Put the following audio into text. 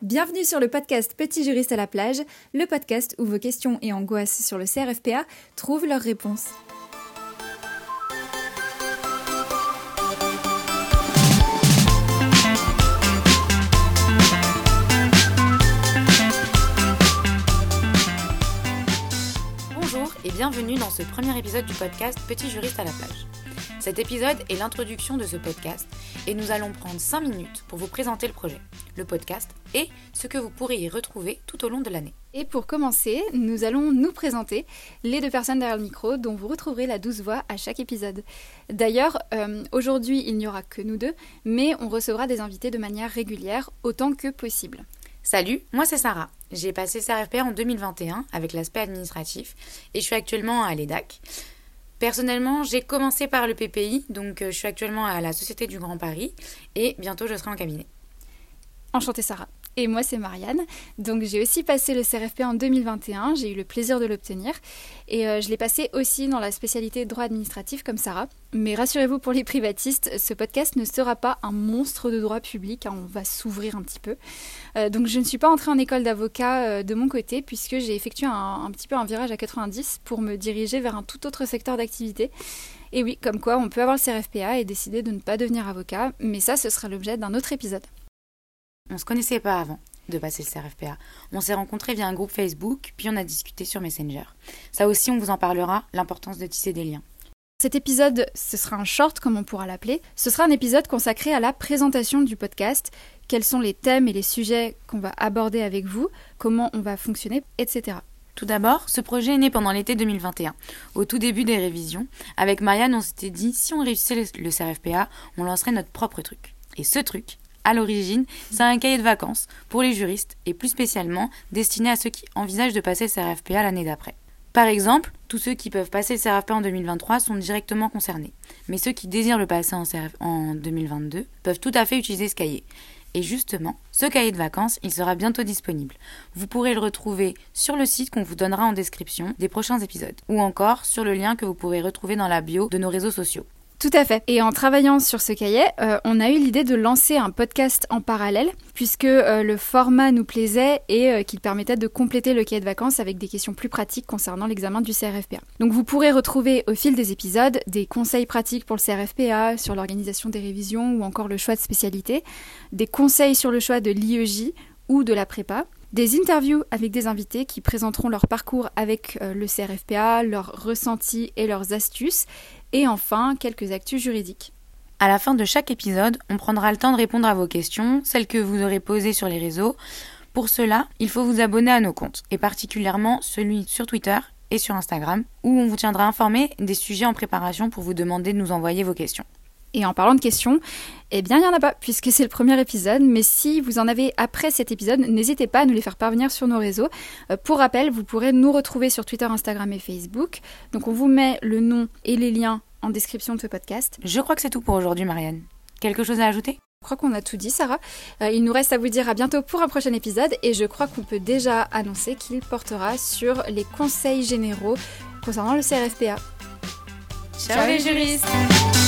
Bienvenue sur le podcast Petit juriste à la plage, le podcast où vos questions et angoisses sur le CRFPA trouvent leurs réponses. Bonjour et bienvenue dans ce premier épisode du podcast Petit juriste à la plage. Cet épisode est l'introduction de ce podcast et nous allons prendre 5 minutes pour vous présenter le projet, le podcast et ce que vous pourrez y retrouver tout au long de l'année. Et pour commencer, nous allons nous présenter les deux personnes derrière le micro dont vous retrouverez la douce voix à chaque épisode. D'ailleurs, euh, aujourd'hui il n'y aura que nous deux, mais on recevra des invités de manière régulière autant que possible. Salut, moi c'est Sarah. J'ai passé CRFP en 2021 avec l'aspect administratif et je suis actuellement à l'EDAC. Personnellement, j'ai commencé par le PPI, donc euh, je suis actuellement à la Société du Grand Paris et bientôt je serai en cabinet. Enchantée Sarah. Et moi c'est Marianne. Donc j'ai aussi passé le CRFP en 2021, j'ai eu le plaisir de l'obtenir et euh, je l'ai passé aussi dans la spécialité droit administratif comme Sarah. Mais rassurez-vous pour les privatistes, ce podcast ne sera pas un monstre de droit public, hein, on va s'ouvrir un petit peu. Euh, donc je ne suis pas entrée en école d'avocat euh, de mon côté puisque j'ai effectué un, un petit peu un virage à 90 pour me diriger vers un tout autre secteur d'activité. Et oui, comme quoi on peut avoir le CRFPA et décider de ne pas devenir avocat, mais ça ce sera l'objet d'un autre épisode. On se connaissait pas avant de passer le CRFPA. On s'est rencontrés via un groupe Facebook, puis on a discuté sur Messenger. Ça aussi, on vous en parlera, l'importance de tisser des liens. Cet épisode, ce sera un short, comme on pourra l'appeler. Ce sera un épisode consacré à la présentation du podcast, quels sont les thèmes et les sujets qu'on va aborder avec vous, comment on va fonctionner, etc. Tout d'abord, ce projet est né pendant l'été 2021, au tout début des révisions. Avec Marianne, on s'était dit, si on réussissait le CRFPA, on lancerait notre propre truc. Et ce truc, à l'origine, c'est un cahier de vacances pour les juristes et plus spécialement destiné à ceux qui envisagent de passer le CRFPA l'année d'après. Par exemple, tous ceux qui peuvent passer le CRFPA en 2023 sont directement concernés, mais ceux qui désirent le passer en, en 2022 peuvent tout à fait utiliser ce cahier. Et justement, ce cahier de vacances, il sera bientôt disponible. Vous pourrez le retrouver sur le site qu'on vous donnera en description des prochains épisodes, ou encore sur le lien que vous pourrez retrouver dans la bio de nos réseaux sociaux. Tout à fait. Et en travaillant sur ce cahier, euh, on a eu l'idée de lancer un podcast en parallèle, puisque euh, le format nous plaisait et euh, qu'il permettait de compléter le cahier de vacances avec des questions plus pratiques concernant l'examen du CRFPA. Donc vous pourrez retrouver au fil des épisodes des conseils pratiques pour le CRFPA, sur l'organisation des révisions ou encore le choix de spécialité, des conseils sur le choix de l'IEJ ou de la prépa, des interviews avec des invités qui présenteront leur parcours avec le CRFPA, leurs ressentis et leurs astuces, et enfin quelques actus juridiques. À la fin de chaque épisode, on prendra le temps de répondre à vos questions, celles que vous aurez posées sur les réseaux. Pour cela, il faut vous abonner à nos comptes, et particulièrement celui sur Twitter et sur Instagram, où on vous tiendra informé des sujets en préparation pour vous demander de nous envoyer vos questions. Et en parlant de questions, eh bien, il n'y en a pas, puisque c'est le premier épisode. Mais si vous en avez après cet épisode, n'hésitez pas à nous les faire parvenir sur nos réseaux. Euh, pour rappel, vous pourrez nous retrouver sur Twitter, Instagram et Facebook. Donc, on vous met le nom et les liens en description de ce podcast. Je crois que c'est tout pour aujourd'hui, Marianne. Quelque chose à ajouter? Je crois qu'on a tout dit, Sarah. Euh, il nous reste à vous dire à bientôt pour un prochain épisode et je crois qu'on peut déjà annoncer qu'il portera sur les conseils généraux concernant le CRFPA. Ciao, Ciao les juristes